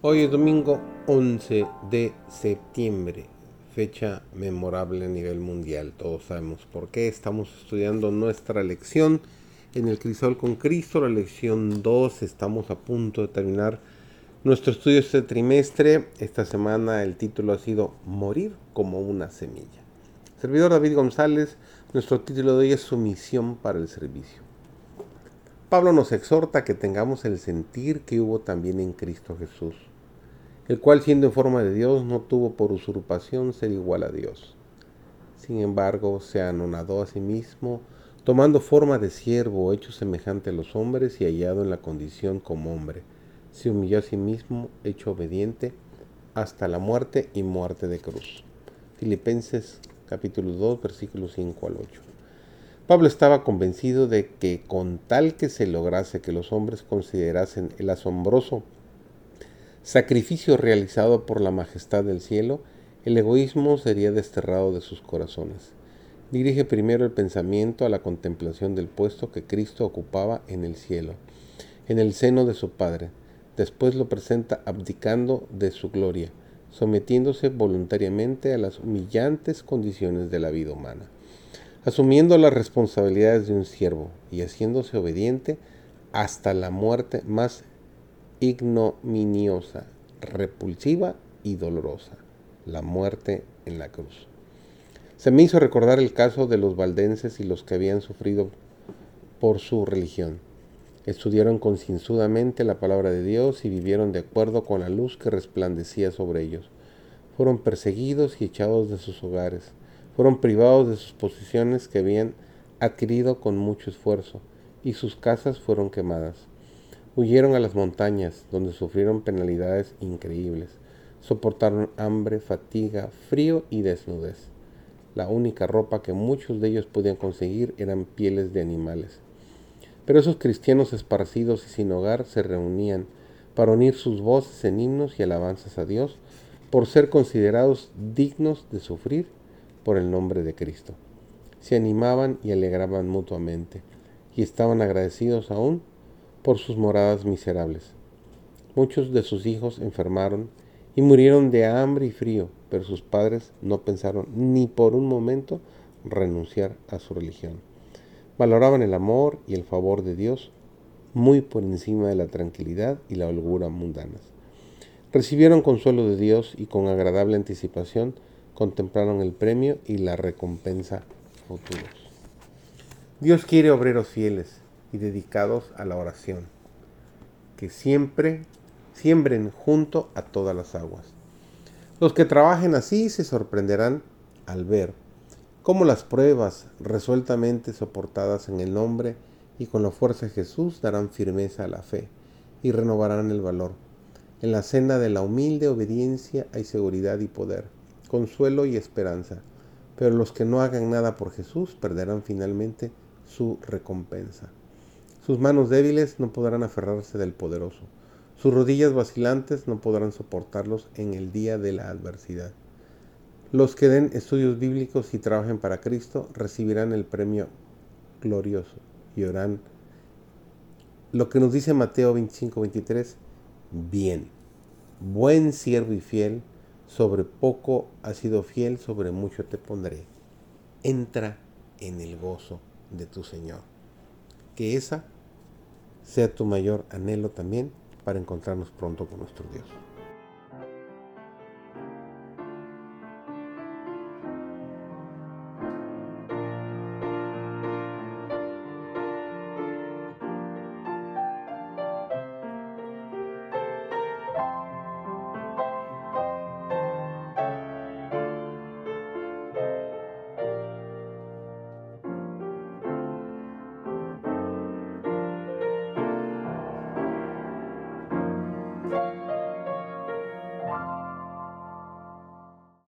Hoy es domingo 11 de septiembre, fecha memorable a nivel mundial. Todos sabemos por qué. Estamos estudiando nuestra lección en el Crisol con Cristo, la lección 2. Estamos a punto de terminar nuestro estudio este trimestre. Esta semana el título ha sido Morir como una semilla. Servidor David González, nuestro título de hoy es Sumisión para el servicio. Pablo nos exhorta que tengamos el sentir que hubo también en Cristo Jesús, el cual siendo en forma de Dios no tuvo por usurpación ser igual a Dios. Sin embargo, se anonadó a sí mismo, tomando forma de siervo, hecho semejante a los hombres y hallado en la condición como hombre. Se humilló a sí mismo, hecho obediente, hasta la muerte y muerte de cruz. Filipenses capítulo 2, versículos 5 al 8. Pablo estaba convencido de que con tal que se lograse que los hombres considerasen el asombroso sacrificio realizado por la majestad del cielo, el egoísmo sería desterrado de sus corazones. Dirige primero el pensamiento a la contemplación del puesto que Cristo ocupaba en el cielo, en el seno de su Padre. Después lo presenta abdicando de su gloria, sometiéndose voluntariamente a las humillantes condiciones de la vida humana asumiendo las responsabilidades de un siervo y haciéndose obediente hasta la muerte más ignominiosa, repulsiva y dolorosa, la muerte en la cruz. Se me hizo recordar el caso de los valdenses y los que habían sufrido por su religión. Estudiaron concienzudamente la palabra de Dios y vivieron de acuerdo con la luz que resplandecía sobre ellos. Fueron perseguidos y echados de sus hogares fueron privados de sus posiciones que habían adquirido con mucho esfuerzo, y sus casas fueron quemadas. Huyeron a las montañas, donde sufrieron penalidades increíbles. Soportaron hambre, fatiga, frío y desnudez. La única ropa que muchos de ellos podían conseguir eran pieles de animales. Pero esos cristianos esparcidos y sin hogar se reunían para unir sus voces en himnos y alabanzas a Dios por ser considerados dignos de sufrir por el nombre de Cristo. Se animaban y alegraban mutuamente, y estaban agradecidos aún por sus moradas miserables. Muchos de sus hijos enfermaron y murieron de hambre y frío, pero sus padres no pensaron ni por un momento renunciar a su religión. Valoraban el amor y el favor de Dios muy por encima de la tranquilidad y la holgura mundanas. Recibieron consuelo de Dios y con agradable anticipación contemplaron el premio y la recompensa futuros. Dios quiere obreros fieles y dedicados a la oración, que siempre siembren junto a todas las aguas. Los que trabajen así se sorprenderán al ver cómo las pruebas resueltamente soportadas en el nombre y con la fuerza de Jesús darán firmeza a la fe y renovarán el valor. En la senda de la humilde obediencia hay seguridad y poder consuelo y esperanza. Pero los que no hagan nada por Jesús perderán finalmente su recompensa. Sus manos débiles no podrán aferrarse del poderoso. Sus rodillas vacilantes no podrán soportarlos en el día de la adversidad. Los que den estudios bíblicos y trabajen para Cristo recibirán el premio glorioso y orarán lo que nos dice Mateo 25-23, bien, buen siervo y fiel, sobre poco has sido fiel, sobre mucho te pondré. Entra en el gozo de tu Señor. Que esa sea tu mayor anhelo también para encontrarnos pronto con nuestro Dios.